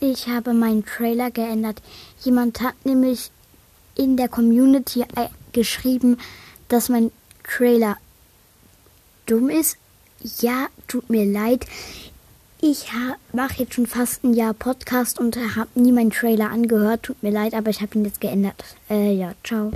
Ich habe meinen Trailer geändert. Jemand hat nämlich in der Community äh, geschrieben, dass mein Trailer dumm ist. Ja, tut mir leid. Ich mache jetzt schon fast ein Jahr Podcast und habe nie meinen Trailer angehört. Tut mir leid, aber ich habe ihn jetzt geändert. Äh, ja, ciao.